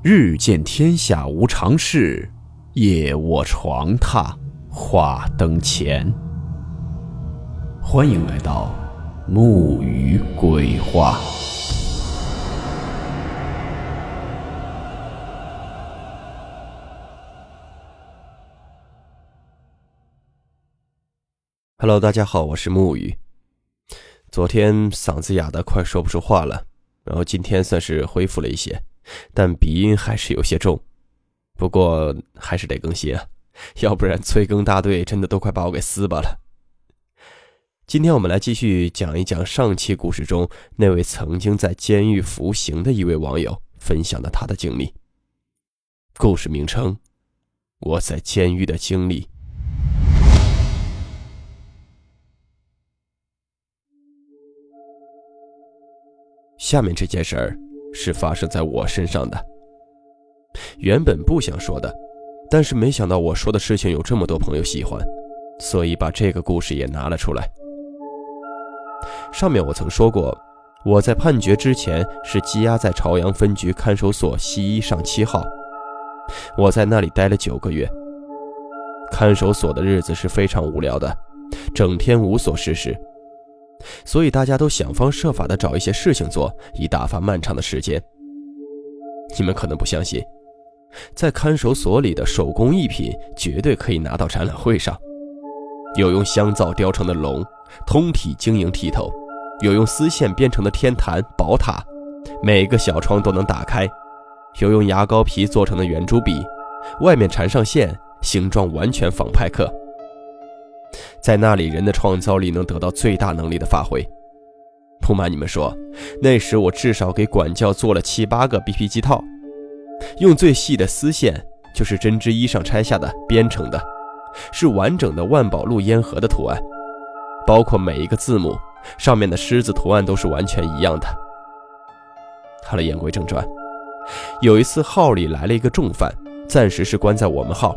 日见天下无常事，夜卧床榻话灯前。欢迎来到木鱼鬼话。Hello，大家好，我是木鱼。昨天嗓子哑的快说不出话了，然后今天算是恢复了一些。但鼻音还是有些重，不过还是得更新啊，要不然催更大队真的都快把我给撕巴了。今天我们来继续讲一讲上期故事中那位曾经在监狱服刑的一位网友分享的他的经历。故事名称：我在监狱的经历。下面这件事儿。是发生在我身上的。原本不想说的，但是没想到我说的事情有这么多朋友喜欢，所以把这个故事也拿了出来。上面我曾说过，我在判决之前是羁押在朝阳分局看守所西一上七号，我在那里待了九个月。看守所的日子是非常无聊的，整天无所事事。所以大家都想方设法的找一些事情做，以打发漫长的时间。你们可能不相信，在看守所里的手工艺品绝对可以拿到展览会上。有用香皂雕成的龙，通体晶莹剔透；有用丝线编成的天坛、宝塔，每个小窗都能打开；有用牙膏皮做成的圆珠笔，外面缠上线，形状完全仿派克。在那里，人的创造力能得到最大能力的发挥。不瞒你们说，那时我至少给管教做了七八个 BP 机套，用最细的丝线，就是针织衣上拆下的编成的，是完整的万宝路烟盒的图案，包括每一个字母上面的狮子图案都是完全一样的。好了，言归正传，有一次号里来了一个重犯，暂时是关在我们号，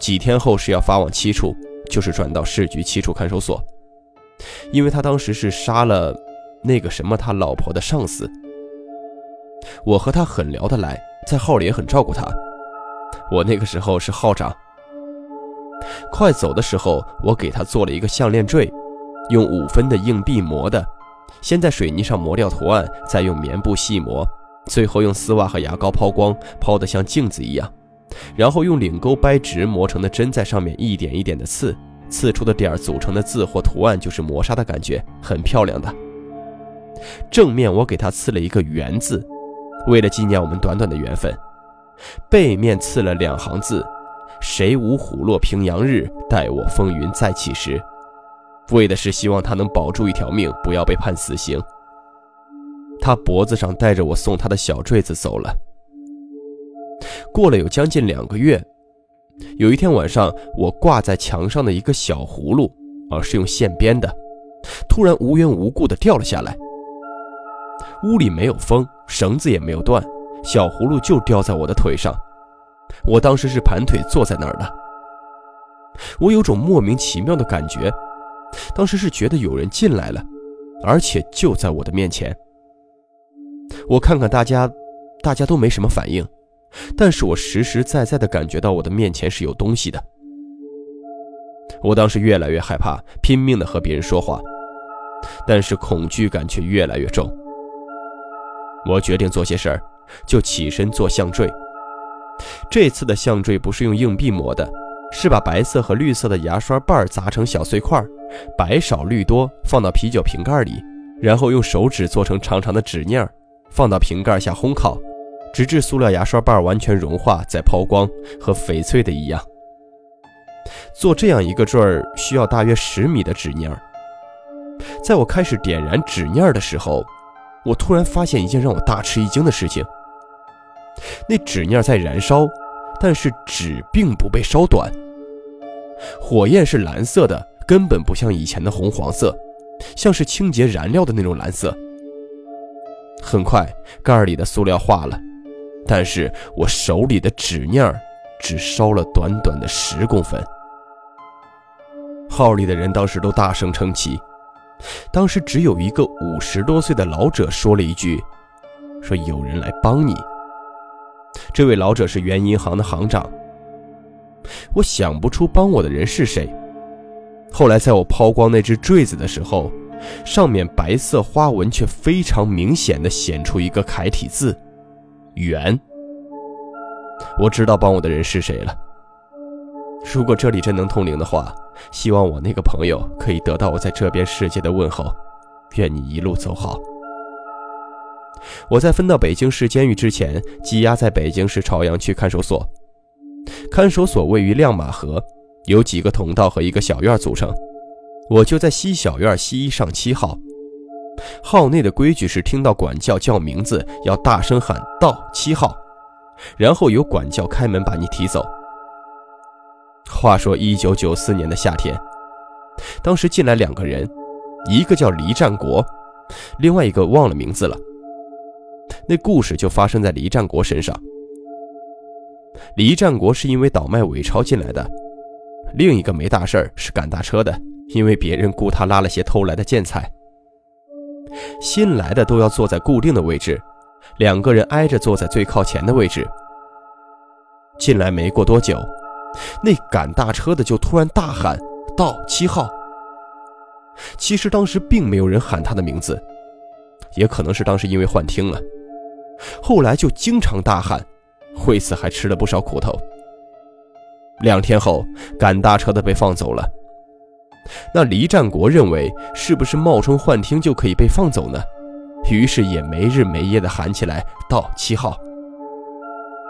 几天后是要发往七处。就是转到市局七处看守所，因为他当时是杀了那个什么他老婆的上司。我和他很聊得来，在号里也很照顾他。我那个时候是号长。快走的时候，我给他做了一个项链坠，用五分的硬币磨的，先在水泥上磨掉图案，再用棉布细磨，最后用丝袜和牙膏抛光，抛得像镜子一样。然后用领钩掰直磨成的针在上面一点一点的刺，刺出的点组成的字或图案就是磨砂的感觉，很漂亮的。正面我给他刺了一个圆字，为了纪念我们短短的缘分。背面刺了两行字：“谁无虎落平阳日，待我风云再起时。”为的是希望他能保住一条命，不要被判死刑。他脖子上戴着我送他的小坠子走了。过了有将近两个月，有一天晚上，我挂在墙上的一个小葫芦，而是用线编的，突然无缘无故的掉了下来。屋里没有风，绳子也没有断，小葫芦就掉在我的腿上。我当时是盘腿坐在那儿的，我有种莫名其妙的感觉，当时是觉得有人进来了，而且就在我的面前。我看看大家，大家都没什么反应。但是我实实在在的感觉到我的面前是有东西的。我当时越来越害怕，拼命的和别人说话，但是恐惧感却越来越重。我决定做些事儿，就起身做项坠。这次的项坠不是用硬币磨的，是把白色和绿色的牙刷瓣砸成小碎块，白少绿多，放到啤酒瓶盖里，然后用手指做成长长的纸念儿，放到瓶盖下烘烤。直至塑料牙刷瓣完全融化，再抛光，和翡翠的一样。做这样一个坠儿需要大约十米的纸捻儿。在我开始点燃纸捻儿的时候，我突然发现一件让我大吃一惊的事情：那纸念在燃烧，但是纸并不被烧短。火焰是蓝色的，根本不像以前的红黄色，像是清洁燃料的那种蓝色。很快，盖儿里的塑料化了。但是我手里的纸念儿只烧了短短的十公分。号里的人当时都大声称奇，当时只有一个五十多岁的老者说了一句：“说有人来帮你。”这位老者是原银行的行长。我想不出帮我的人是谁。后来在我抛光那只坠子的时候，上面白色花纹却非常明显的显出一个楷体字“圆”。我知道帮我的人是谁了。如果这里真能通灵的话，希望我那个朋友可以得到我在这边世界的问候。愿你一路走好。我在分到北京市监狱之前，羁押在北京市朝阳区看守所。看守所位于亮马河，由几个通道和一个小院组成。我就在西小院西一上七号。号内的规矩是，听到管教叫名字要大声喊到七号，然后由管教开门把你提走。话说一九九四年的夏天，当时进来两个人，一个叫黎战国，另外一个忘了名字了。那故事就发生在黎战国身上。黎战国是因为倒卖伪钞进来的，另一个没大事是赶大车的，因为别人雇他拉了些偷来的建材。新来的都要坐在固定的位置，两个人挨着坐在最靠前的位置。进来没过多久，那赶大车的就突然大喊：“到七号！”其实当时并没有人喊他的名字，也可能是当时因为幻听了。后来就经常大喊。惠子还吃了不少苦头。两天后，赶大车的被放走了。那黎战国认为，是不是冒充幻听就可以被放走呢？于是也没日没夜的喊起来：“到七号。”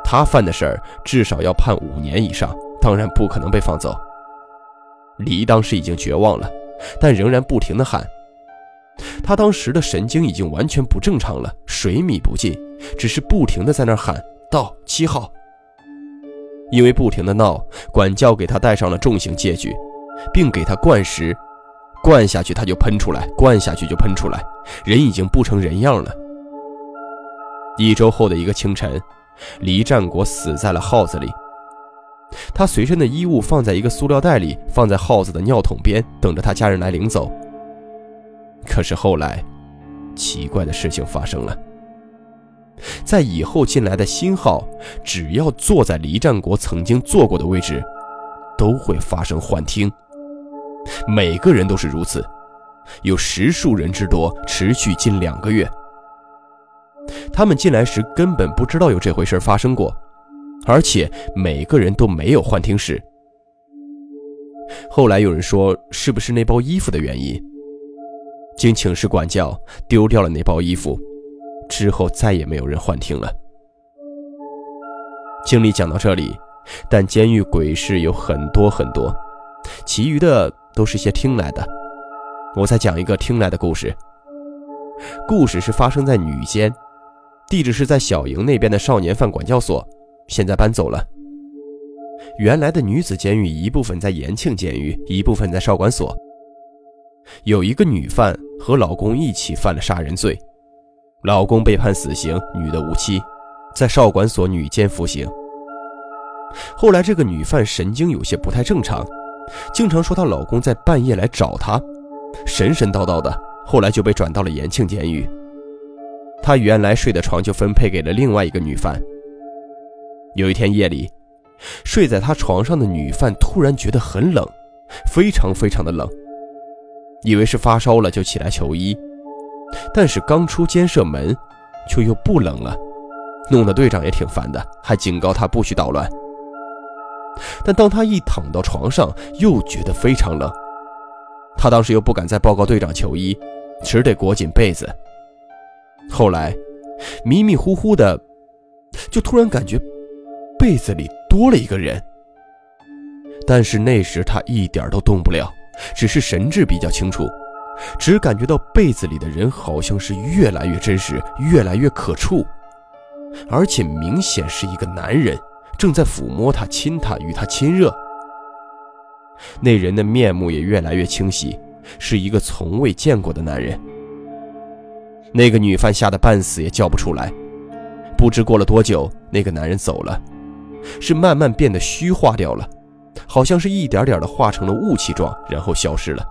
他犯的事儿至少要判五年以上，当然不可能被放走。黎当时已经绝望了，但仍然不停的喊。他当时的神经已经完全不正常了，水米不进，只是不停的在那儿喊。到七号，因为不停的闹，管教给他戴上了重型戒具，并给他灌食，灌下去他就喷出来，灌下去就喷出来，人已经不成人样了。一周后的一个清晨，黎战国死在了耗子里，他随身的衣物放在一个塑料袋里，放在耗子的尿桶边，等着他家人来领走。可是后来，奇怪的事情发生了。在以后进来的新号，只要坐在黎战国曾经坐过的位置，都会发生幻听。每个人都是如此，有十数人之多，持续近两个月。他们进来时根本不知道有这回事发生过，而且每个人都没有幻听史。后来有人说，是不是那包衣服的原因？经请示管教，丢掉了那包衣服。之后再也没有人幻听了。经历讲到这里，但监狱鬼事有很多很多，其余的都是些听来的。我再讲一个听来的故事。故事是发生在女监，地址是在小营那边的少年犯管教所，现在搬走了。原来的女子监狱一部分在延庆监狱，一部分在少管所。有一个女犯和老公一起犯了杀人罪。老公被判死刑，女的无期，在少管所女监服刑。后来这个女犯神经有些不太正常，经常说她老公在半夜来找她，神神叨叨的。后来就被转到了延庆监狱，她原来睡的床就分配给了另外一个女犯。有一天夜里，睡在她床上的女犯突然觉得很冷，非常非常的冷，以为是发烧了，就起来求医。但是刚出监舍门，却又不冷了，弄得队长也挺烦的，还警告他不许捣乱。但当他一躺到床上，又觉得非常冷。他当时又不敢再报告队长求医，只得裹紧被子。后来，迷迷糊糊的，就突然感觉被子里多了一个人。但是那时他一点都动不了，只是神志比较清楚。只感觉到被子里的人好像是越来越真实，越来越可触，而且明显是一个男人，正在抚摸她、亲她、与她亲热。那人的面目也越来越清晰，是一个从未见过的男人。那个女犯吓得半死，也叫不出来。不知过了多久，那个男人走了，是慢慢变得虚化掉了，好像是一点点的化成了雾气状，然后消失了。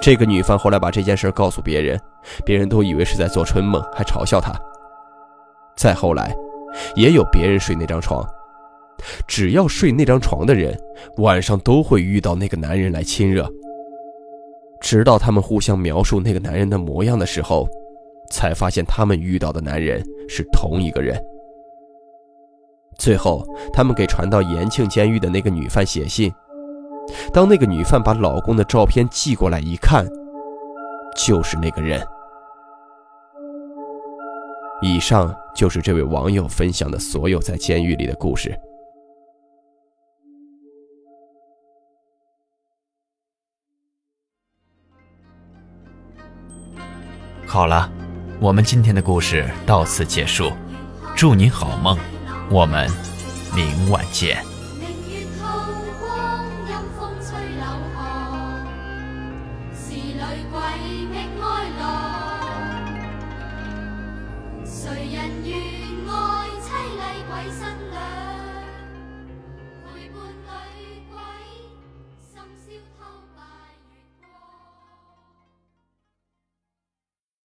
这个女犯后来把这件事告诉别人，别人都以为是在做春梦，还嘲笑她。再后来，也有别人睡那张床。只要睡那张床的人，晚上都会遇到那个男人来亲热。直到他们互相描述那个男人的模样的时候，才发现他们遇到的男人是同一个人。最后，他们给传到延庆监狱的那个女犯写信。当那个女犯把老公的照片寄过来一看，就是那个人。以上就是这位网友分享的所有在监狱里的故事。好了，我们今天的故事到此结束，祝你好梦，我们明晚见。